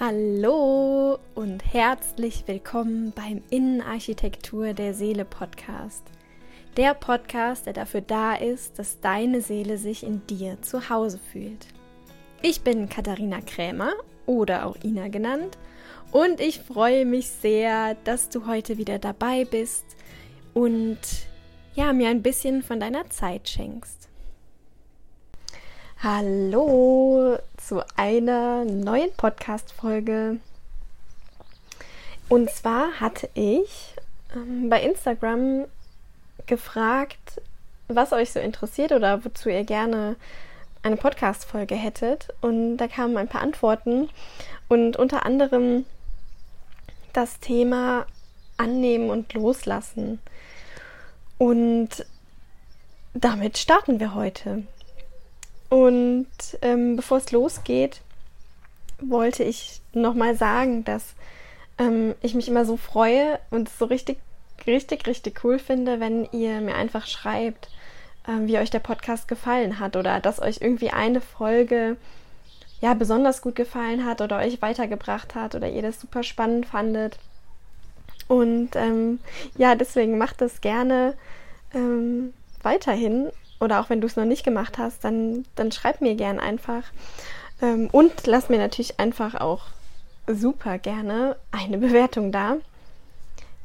Hallo und herzlich willkommen beim Innenarchitektur der Seele Podcast. Der Podcast, der dafür da ist, dass deine Seele sich in dir zu Hause fühlt. Ich bin Katharina Krämer oder auch Ina genannt und ich freue mich sehr, dass du heute wieder dabei bist und ja, mir ein bisschen von deiner Zeit schenkst. Hallo zu einer neuen Podcast-Folge. Und zwar hatte ich ähm, bei Instagram gefragt, was euch so interessiert oder wozu ihr gerne eine Podcast-Folge hättet. Und da kamen ein paar Antworten und unter anderem das Thema Annehmen und Loslassen. Und damit starten wir heute. Und ähm, bevor es losgeht, wollte ich nochmal sagen, dass ähm, ich mich immer so freue und so richtig, richtig, richtig cool finde, wenn ihr mir einfach schreibt, äh, wie euch der Podcast gefallen hat oder dass euch irgendwie eine Folge ja besonders gut gefallen hat oder euch weitergebracht hat oder ihr das super spannend fandet. Und ähm, ja, deswegen macht das gerne ähm, weiterhin oder auch wenn du es noch nicht gemacht hast, dann, dann schreib mir gern einfach. Ähm, und lass mir natürlich einfach auch super gerne eine Bewertung da.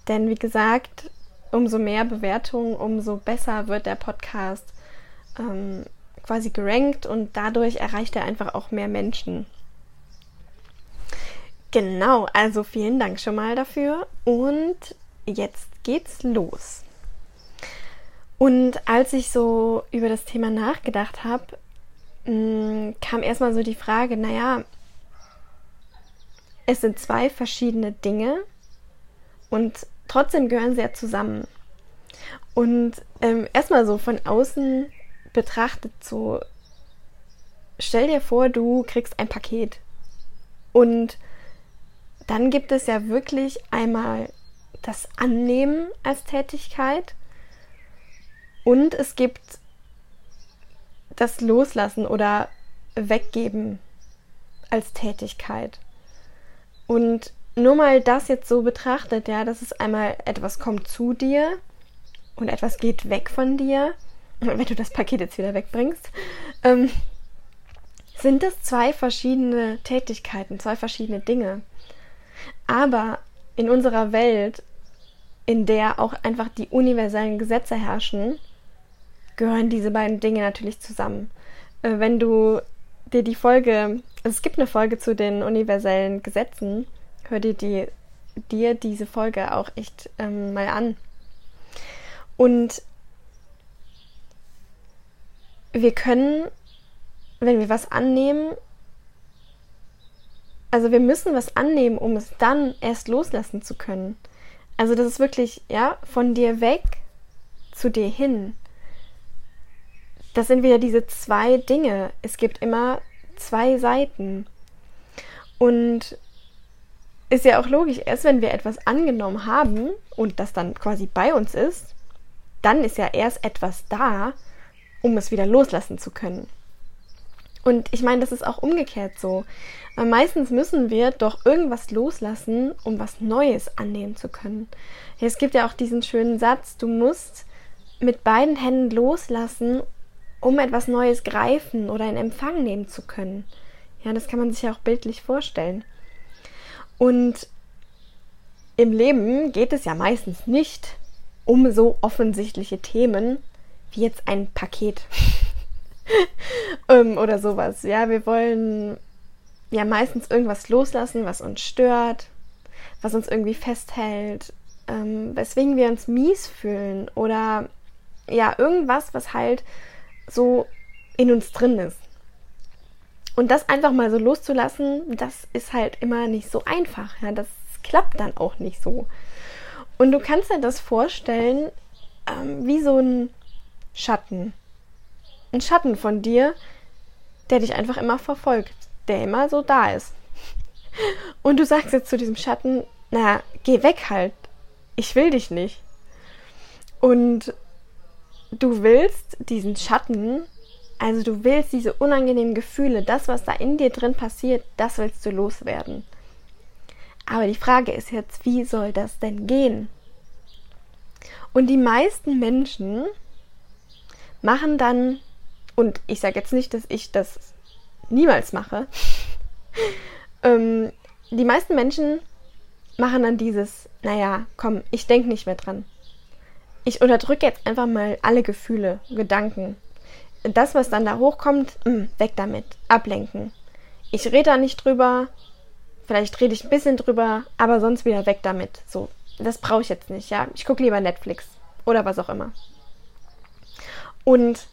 Denn wie gesagt, umso mehr Bewertungen, umso besser wird der Podcast ähm, quasi gerankt und dadurch erreicht er einfach auch mehr Menschen. Genau, also vielen Dank schon mal dafür und jetzt geht's los. Und als ich so über das Thema nachgedacht habe, mm, kam erstmal so die Frage, naja, es sind zwei verschiedene Dinge und trotzdem gehören sie ja zusammen. Und ähm, erstmal so von außen betrachtet, so stell dir vor, du kriegst ein Paket. Und dann gibt es ja wirklich einmal das Annehmen als Tätigkeit und es gibt das Loslassen oder Weggeben als Tätigkeit. Und nur mal das jetzt so betrachtet, ja, dass es einmal etwas kommt zu dir und etwas geht weg von dir, wenn du das Paket jetzt wieder wegbringst, ähm, sind das zwei verschiedene Tätigkeiten, zwei verschiedene Dinge. Aber in unserer Welt, in der auch einfach die universellen Gesetze herrschen, gehören diese beiden Dinge natürlich zusammen. Äh, wenn du dir die Folge, also es gibt eine Folge zu den universellen Gesetzen, hör dir die, dir diese Folge auch echt ähm, mal an. Und wir können, wenn wir was annehmen, also wir müssen was annehmen, um es dann erst loslassen zu können. Also das ist wirklich, ja, von dir weg zu dir hin das sind wieder diese zwei Dinge. Es gibt immer zwei Seiten. Und ist ja auch logisch, erst wenn wir etwas angenommen haben und das dann quasi bei uns ist, dann ist ja erst etwas da, um es wieder loslassen zu können. Und ich meine, das ist auch umgekehrt so. Weil meistens müssen wir doch irgendwas loslassen, um was Neues annehmen zu können. Es gibt ja auch diesen schönen Satz, du musst mit beiden Händen loslassen, um etwas Neues greifen oder in Empfang nehmen zu können. Ja, das kann man sich ja auch bildlich vorstellen. Und im Leben geht es ja meistens nicht um so offensichtliche Themen wie jetzt ein Paket ähm, oder sowas. Ja, wir wollen ja meistens irgendwas loslassen, was uns stört, was uns irgendwie festhält, ähm, weswegen wir uns mies fühlen oder ja, irgendwas, was halt so in uns drin ist. Und das einfach mal so loszulassen, das ist halt immer nicht so einfach. Ja, das klappt dann auch nicht so. Und du kannst dir das vorstellen ähm, wie so ein Schatten. Ein Schatten von dir, der dich einfach immer verfolgt, der immer so da ist. Und du sagst jetzt zu diesem Schatten, na, geh weg halt. Ich will dich nicht. Und du willst diesen Schatten, also du willst diese unangenehmen Gefühle, das, was da in dir drin passiert, das willst du loswerden. Aber die Frage ist jetzt, wie soll das denn gehen? Und die meisten Menschen machen dann, und ich sage jetzt nicht, dass ich das niemals mache, ähm, die meisten Menschen machen dann dieses, naja, komm, ich denke nicht mehr dran. Ich unterdrücke jetzt einfach mal alle Gefühle, Gedanken. Das, was dann da hochkommt, mm, weg damit, ablenken. Ich rede da nicht drüber, vielleicht rede ich ein bisschen drüber, aber sonst wieder weg damit. So, das brauche ich jetzt nicht, ja. Ich gucke lieber Netflix oder was auch immer. Und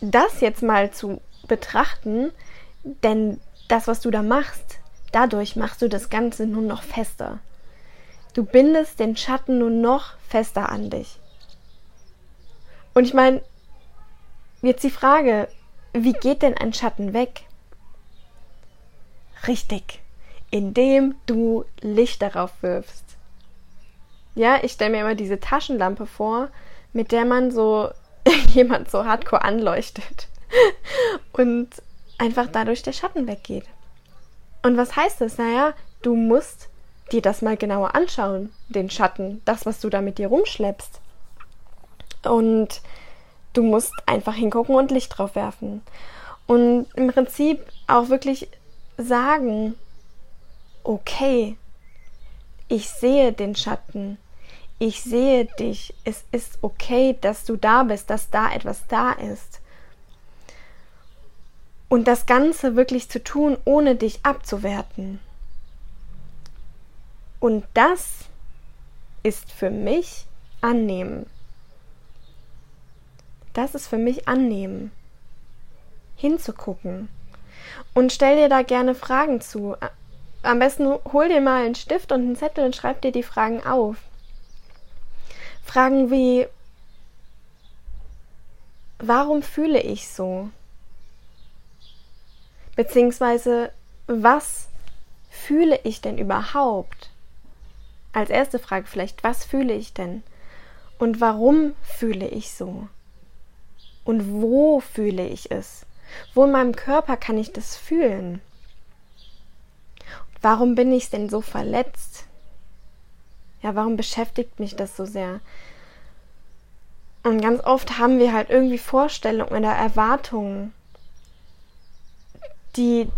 das jetzt mal zu betrachten, denn das, was du da machst, dadurch machst du das Ganze nur noch fester. Du bindest den Schatten nur noch fester an dich. Und ich meine, jetzt die Frage, wie geht denn ein Schatten weg? Richtig, indem du Licht darauf wirfst. Ja, ich stelle mir immer diese Taschenlampe vor, mit der man so jemand so hardcore anleuchtet und einfach dadurch der Schatten weggeht. Und was heißt das? Naja, du musst dir das mal genauer anschauen, den Schatten, das, was du da mit dir rumschleppst. Und du musst einfach hingucken und Licht drauf werfen. Und im Prinzip auch wirklich sagen, okay, ich sehe den Schatten, ich sehe dich, es ist okay, dass du da bist, dass da etwas da ist. Und das Ganze wirklich zu tun, ohne dich abzuwerten. Und das ist für mich annehmen. Das ist für mich annehmen. Hinzugucken. Und stell dir da gerne Fragen zu. Am besten hol dir mal einen Stift und einen Zettel und schreib dir die Fragen auf. Fragen wie, warum fühle ich so? Beziehungsweise, was fühle ich denn überhaupt? Als erste Frage vielleicht, was fühle ich denn? Und warum fühle ich so? Und wo fühle ich es? Wo in meinem Körper kann ich das fühlen? Warum bin ich denn so verletzt? Ja, warum beschäftigt mich das so sehr? Und ganz oft haben wir halt irgendwie Vorstellungen oder Erwartungen, die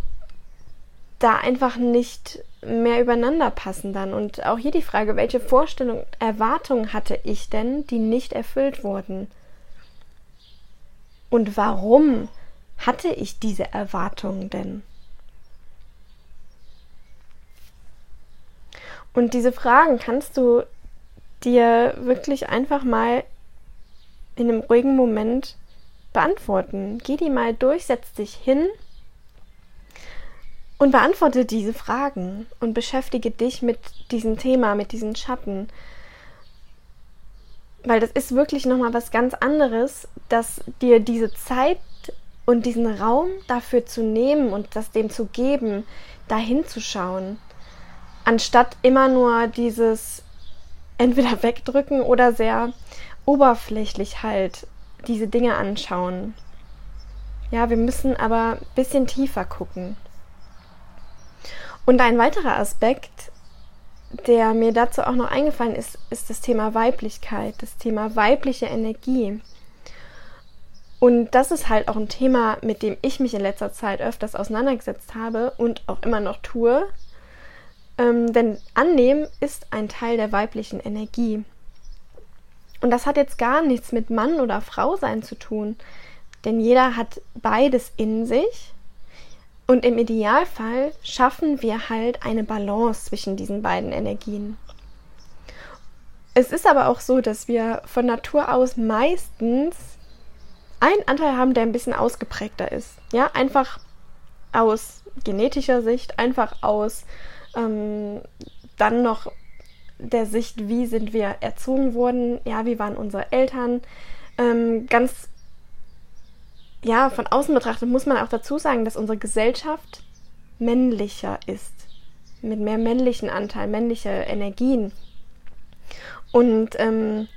da einfach nicht mehr übereinander passen dann. Und auch hier die Frage, welche Vorstellungen, Erwartungen hatte ich denn, die nicht erfüllt wurden? Und warum hatte ich diese Erwartungen denn? Und diese Fragen kannst du dir wirklich einfach mal in einem ruhigen Moment beantworten. Geh die mal durch, setz dich hin und beantworte diese Fragen und beschäftige dich mit diesem Thema, mit diesen Schatten. Weil das ist wirklich nochmal was ganz anderes, dass dir diese Zeit und diesen Raum dafür zu nehmen und das dem zu geben, dahin zu schauen anstatt immer nur dieses entweder wegdrücken oder sehr oberflächlich halt diese Dinge anschauen. Ja, wir müssen aber ein bisschen tiefer gucken. Und ein weiterer Aspekt, der mir dazu auch noch eingefallen ist, ist das Thema Weiblichkeit, das Thema weibliche Energie. Und das ist halt auch ein Thema, mit dem ich mich in letzter Zeit öfters auseinandergesetzt habe und auch immer noch tue, ähm, denn annehmen ist ein Teil der weiblichen Energie. Und das hat jetzt gar nichts mit Mann oder Frau sein zu tun, denn jeder hat beides in sich. Und im Idealfall schaffen wir halt eine Balance zwischen diesen beiden Energien. Es ist aber auch so, dass wir von Natur aus meistens einen Anteil haben, der ein bisschen ausgeprägter ist. Ja, einfach aus genetischer Sicht, einfach aus ähm, dann noch der Sicht, wie sind wir erzogen worden, ja, wie waren unsere Eltern. Ähm, ganz, ja, von außen betrachtet muss man auch dazu sagen, dass unsere Gesellschaft männlicher ist, mit mehr männlichen Anteil, männliche Energien. Und ähm,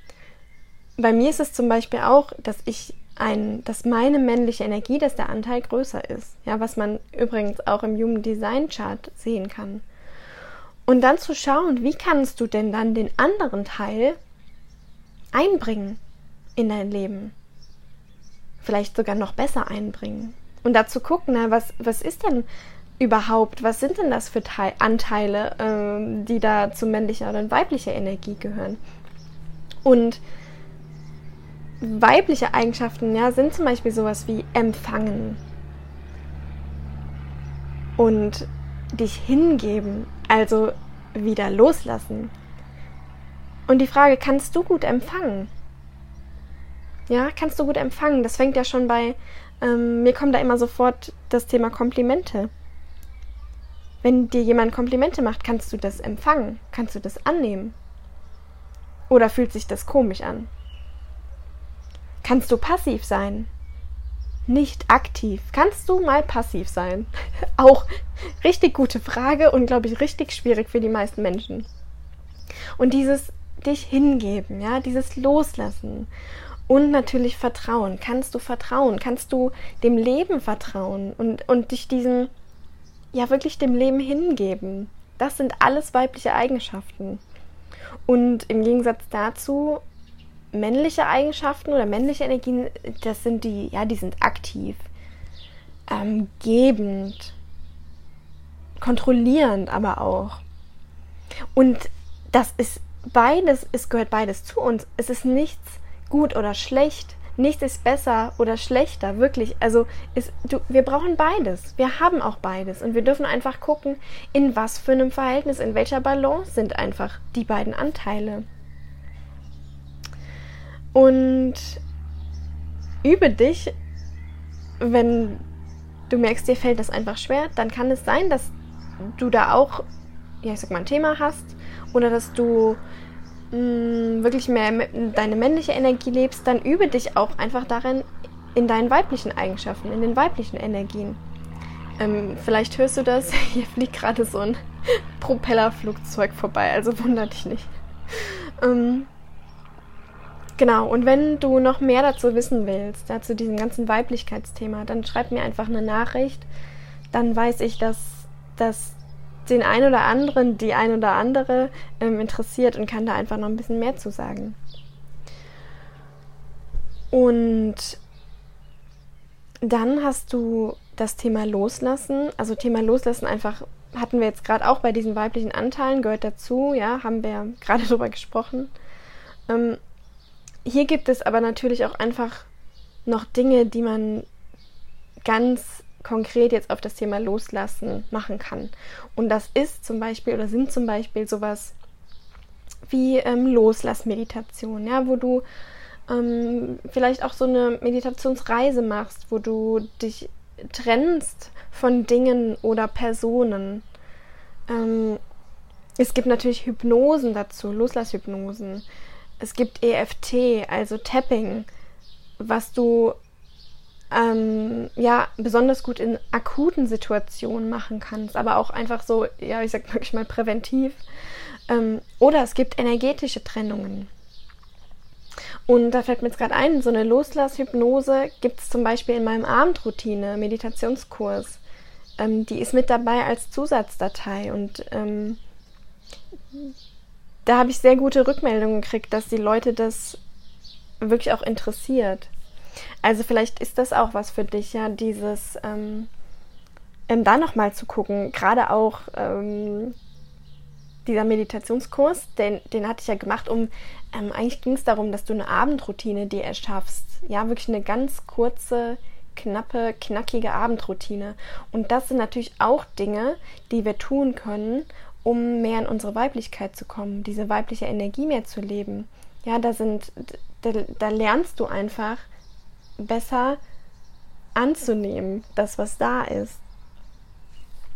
bei mir ist es zum Beispiel auch, dass ich ein, dass meine männliche Energie, dass der Anteil größer ist. Ja, was man übrigens auch im Human Design Chart sehen kann. Und dann zu schauen, wie kannst du denn dann den anderen Teil einbringen in dein Leben? Vielleicht sogar noch besser einbringen. Und dazu gucken, na, was, was ist denn überhaupt, was sind denn das für Teil Anteile, ähm, die da zu männlicher oder weiblicher Energie gehören? Und weibliche Eigenschaften, ja, sind zum Beispiel sowas wie empfangen und dich hingeben, also wieder loslassen. Und die Frage, kannst du gut empfangen? Ja, kannst du gut empfangen? Das fängt ja schon bei, ähm, mir kommt da immer sofort das Thema Komplimente. Wenn dir jemand Komplimente macht, kannst du das empfangen? Kannst du das annehmen? Oder fühlt sich das komisch an? Kannst du passiv sein? Nicht aktiv. Kannst du mal passiv sein? Auch richtig gute Frage und glaube ich richtig schwierig für die meisten Menschen. Und dieses dich hingeben, ja, dieses Loslassen und natürlich Vertrauen. Kannst du vertrauen? Kannst du dem Leben vertrauen und, und dich diesem, ja, wirklich dem Leben hingeben? Das sind alles weibliche Eigenschaften. Und im Gegensatz dazu männliche Eigenschaften oder männliche Energien, das sind die, ja, die sind aktiv, ähm, gebend, kontrollierend aber auch. Und das ist beides, es gehört beides zu uns. Es ist nichts gut oder schlecht. Nichts ist besser oder schlechter, wirklich. Also ist, du, wir brauchen beides. Wir haben auch beides. Und wir dürfen einfach gucken, in was für einem Verhältnis, in welcher Balance sind einfach die beiden Anteile. Und übe dich, wenn du merkst, dir fällt das einfach schwer, dann kann es sein, dass du da auch, ja, ich sag mal, ein Thema hast oder dass du mh, mm, wirklich mehr deine männliche Energie lebst, dann übe dich auch einfach darin, in deinen weiblichen Eigenschaften, in den weiblichen Energien. Ähm, vielleicht hörst du das, hier fliegt gerade so ein Propellerflugzeug vorbei, also wundert dich nicht. Ähm, Genau, und wenn du noch mehr dazu wissen willst, ja, zu diesem ganzen Weiblichkeitsthema, dann schreib mir einfach eine Nachricht. Dann weiß ich, dass das den einen oder anderen, die ein oder andere ähm, interessiert und kann da einfach noch ein bisschen mehr zu sagen. Und dann hast du das Thema Loslassen. Also Thema Loslassen einfach hatten wir jetzt gerade auch bei diesen weiblichen Anteilen, gehört dazu, ja, haben wir gerade drüber gesprochen. Ähm, hier gibt es aber natürlich auch einfach noch Dinge, die man ganz konkret jetzt auf das Thema Loslassen machen kann. Und das ist zum Beispiel oder sind zum Beispiel sowas wie ähm, Loslassmeditation, ja, wo du ähm, vielleicht auch so eine Meditationsreise machst, wo du dich trennst von Dingen oder Personen. Ähm, es gibt natürlich Hypnosen dazu, Loslasshypnosen. Es gibt EFT, also Tapping, was du ähm, ja besonders gut in akuten Situationen machen kannst, aber auch einfach so, ja, ich sag wirklich mal präventiv. Ähm, oder es gibt energetische Trennungen. Und da fällt mir jetzt gerade ein, so eine Loslasshypnose gibt es zum Beispiel in meinem Abendroutine, Meditationskurs. Ähm, die ist mit dabei als Zusatzdatei und ähm, da habe ich sehr gute Rückmeldungen gekriegt, dass die Leute das wirklich auch interessiert. Also vielleicht ist das auch was für dich, ja, dieses ähm, ähm, da nochmal zu gucken. Gerade auch ähm, dieser Meditationskurs, den, den hatte ich ja gemacht, um ähm, eigentlich ging es darum, dass du eine Abendroutine dir erschaffst. Ja, wirklich eine ganz kurze, knappe, knackige Abendroutine. Und das sind natürlich auch Dinge, die wir tun können, um mehr in unsere Weiblichkeit zu kommen, diese weibliche Energie mehr zu leben. Ja, da sind, da, da lernst du einfach besser anzunehmen, das, was da ist.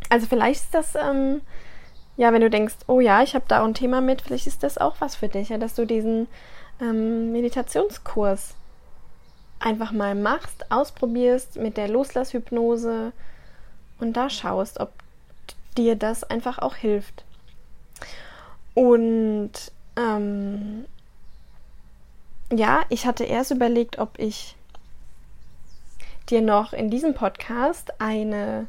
Also vielleicht ist das, ähm, ja, wenn du denkst, oh ja, ich habe da ein Thema mit, vielleicht ist das auch was für dich, ja, dass du diesen ähm, Meditationskurs einfach mal machst, ausprobierst mit der Loslasshypnose und da schaust, ob dir das einfach auch hilft. Und ähm, ja, ich hatte erst überlegt, ob ich dir noch in diesem Podcast eine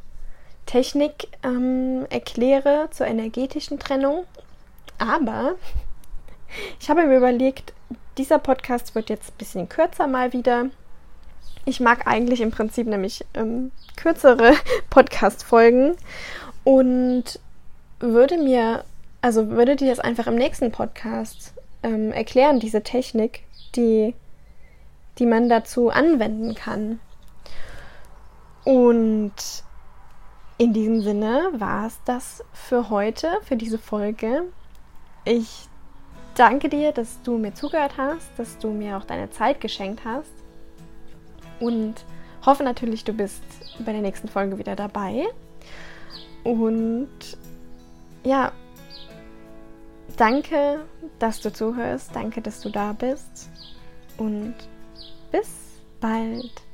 Technik ähm, erkläre zur energetischen Trennung. Aber ich habe mir überlegt, dieser Podcast wird jetzt ein bisschen kürzer mal wieder. Ich mag eigentlich im Prinzip nämlich ähm, kürzere Podcast-Folgen und würde mir, also würde dir das einfach im nächsten Podcast ähm, erklären, diese Technik, die, die man dazu anwenden kann. Und in diesem Sinne war es das für heute, für diese Folge. Ich danke dir, dass du mir zugehört hast, dass du mir auch deine Zeit geschenkt hast und hoffe natürlich, du bist bei der nächsten Folge wieder dabei. Und ja, danke, dass du zuhörst, danke, dass du da bist und bis bald.